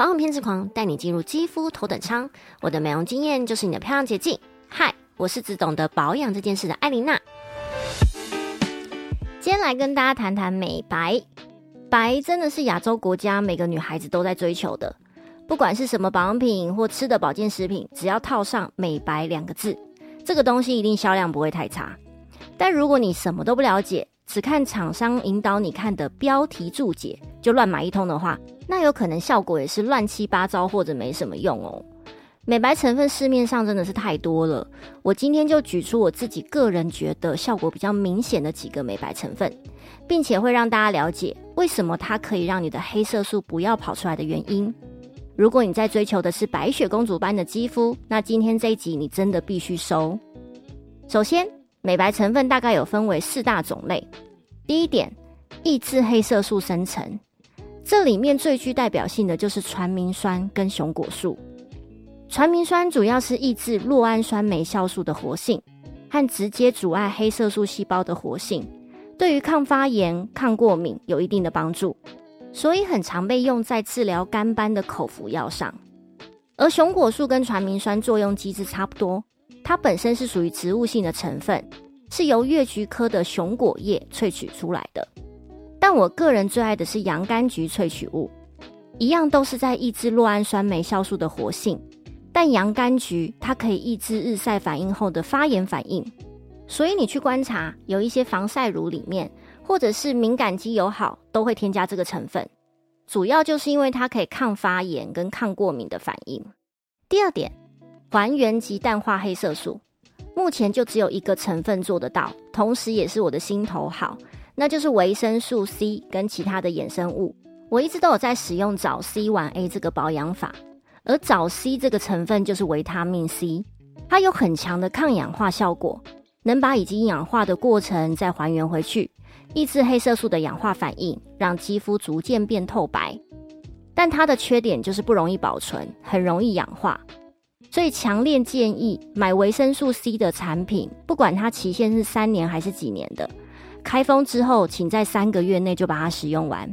保养偏执狂带你进入肌肤头等舱，我的美容经验就是你的漂亮捷径。嗨，我是只懂得保养这件事的艾琳娜。今天来跟大家谈谈美白。白真的是亚洲国家每个女孩子都在追求的，不管是什么保养品或吃的保健食品，只要套上“美白”两个字，这个东西一定销量不会太差。但如果你什么都不了解，只看厂商引导你看的标题注解就乱买一通的话，那有可能效果也是乱七八糟或者没什么用哦。美白成分市面上真的是太多了，我今天就举出我自己个人觉得效果比较明显的几个美白成分，并且会让大家了解为什么它可以让你的黑色素不要跑出来的原因。如果你在追求的是白雪公主般的肌肤，那今天这一集你真的必须收。首先。美白成分大概有分为四大种类。第一点，抑制黑色素生成，这里面最具代表性的就是传明酸跟熊果素。传明酸主要是抑制酪氨酸酶酵素的活性，和直接阻碍黑色素细胞的活性，对于抗发炎、抗过敏有一定的帮助，所以很常被用在治疗肝斑的口服药上。而熊果素跟传明酸作用机制差不多。它本身是属于植物性的成分，是由月菊科的熊果叶萃取出来的。但我个人最爱的是洋甘菊萃取物，一样都是在抑制酪氨酸酶酵素的活性。但洋甘菊它可以抑制日晒反应后的发炎反应，所以你去观察有一些防晒乳里面，或者是敏感肌友好，都会添加这个成分。主要就是因为它可以抗发炎跟抗过敏的反应。第二点。还原及淡化黑色素，目前就只有一个成分做得到，同时也是我的心头好，那就是维生素 C 跟其他的衍生物。我一直都有在使用早 C 晚 A 这个保养法，而早 C 这个成分就是维他命 C，它有很强的抗氧化效果，能把已经氧化的过程再还原回去，抑制黑色素的氧化反应，让肌肤逐渐变透白。但它的缺点就是不容易保存，很容易氧化。所以强烈建议买维生素 C 的产品，不管它期限是三年还是几年的，开封之后，请在三个月内就把它使用完。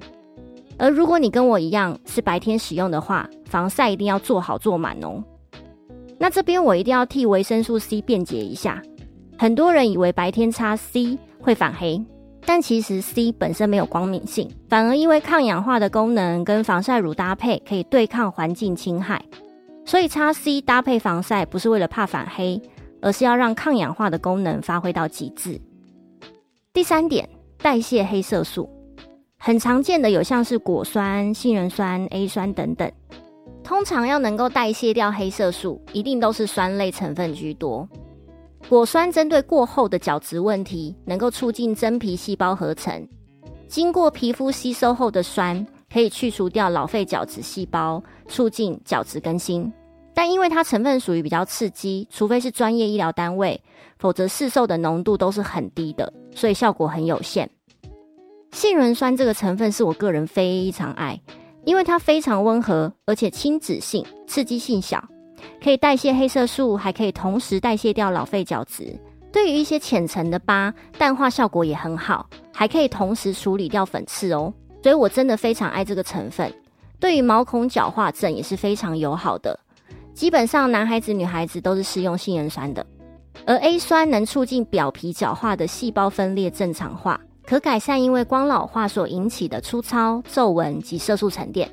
而如果你跟我一样是白天使用的话，防晒一定要做好做满哦。那这边我一定要替维生素 C 辩解一下，很多人以为白天擦 C 会反黑，但其实 C 本身没有光敏性，反而因为抗氧化的功能跟防晒乳搭配，可以对抗环境侵害。所以，擦 C 搭配防晒不是为了怕反黑，而是要让抗氧化的功能发挥到极致。第三点，代谢黑色素，很常见的有像是果酸、杏仁酸、A 酸等等。通常要能够代谢掉黑色素，一定都是酸类成分居多。果酸针对过厚的角质问题，能够促进真皮细胞合成。经过皮肤吸收后的酸。可以去除掉老废角质细胞，促进角质更新。但因为它成分属于比较刺激，除非是专业医疗单位，否则市售的浓度都是很低的，所以效果很有限。杏仁酸这个成分是我个人非常爱，因为它非常温和，而且亲脂性，刺激性小，可以代谢黑色素，还可以同时代谢掉老废角质。对于一些浅层的疤，淡化效果也很好，还可以同时处理掉粉刺哦。所以我真的非常爱这个成分，对于毛孔角化症也是非常友好的。基本上男孩子、女孩子都是适用杏仁酸的，而 A 酸能促进表皮角化的细胞分裂正常化，可改善因为光老化所引起的粗糙、皱纹及色素沉淀。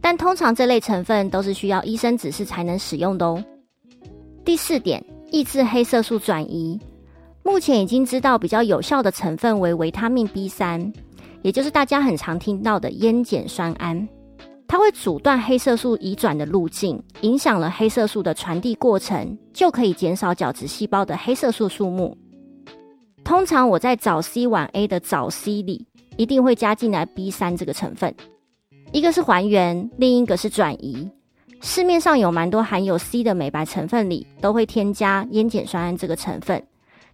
但通常这类成分都是需要医生指示才能使用的哦。第四点，抑制黑色素转移，目前已经知道比较有效的成分为维他命 B 三。也就是大家很常听到的烟碱酸胺，它会阻断黑色素移转的路径，影响了黑色素的传递过程，就可以减少角质细胞的黑色素数目。通常我在早 C 晚 A 的早 C 里，一定会加进来 B 三这个成分，一个是还原，另一个是转移。市面上有蛮多含有 C 的美白成分里，都会添加烟碱酸胺这个成分，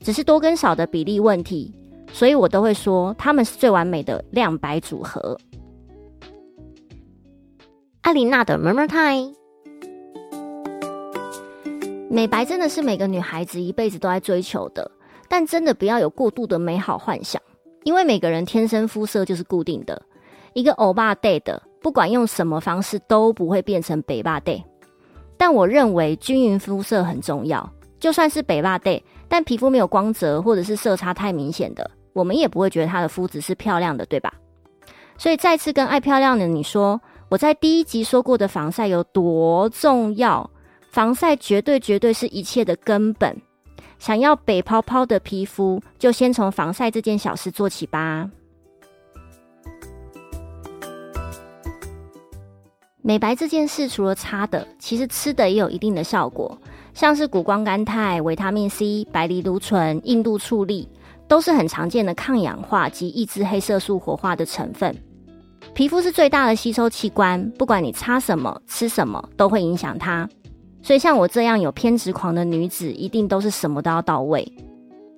只是多跟少的比例问题。所以我都会说，它们是最完美的亮白组合。艾琳娜的 Murmur Time，美白真的是每个女孩子一辈子都在追求的，但真的不要有过度的美好幻想，因为每个人天生肤色就是固定的，一个欧巴 day 的，不管用什么方式都不会变成北巴 day。但我认为均匀肤色很重要，就算是北巴 day，但皮肤没有光泽或者是色差太明显的，我们也不会觉得她的肤质是漂亮的，对吧？所以再次跟爱漂亮的你说，我在第一集说过的防晒有多重要，防晒绝对绝对是一切的根本。想要北泡泡的皮肤，就先从防晒这件小事做起吧。美白这件事，除了擦的，其实吃的也有一定的效果。像是谷胱甘肽、维他命 C、白藜芦醇、印度醋栗，都是很常见的抗氧化及抑制黑色素活化的成分。皮肤是最大的吸收器官，不管你擦什么、吃什么，都会影响它。所以，像我这样有偏执狂的女子，一定都是什么都要到位。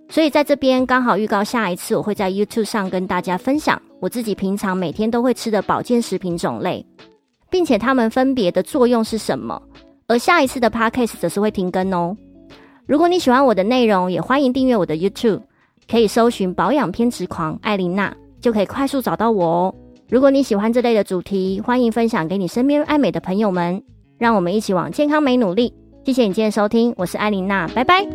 所以，在这边刚好预告下一次，我会在 YouTube 上跟大家分享我自己平常每天都会吃的保健食品种类，并且它们分别的作用是什么。而下一次的 Podcast 则是会停更哦。如果你喜欢我的内容，也欢迎订阅我的 YouTube，可以搜寻“保养偏执狂艾琳娜”，就可以快速找到我哦。如果你喜欢这类的主题，欢迎分享给你身边爱美的朋友们。让我们一起往健康美努力。谢谢你今天收听，我是艾琳娜，拜拜。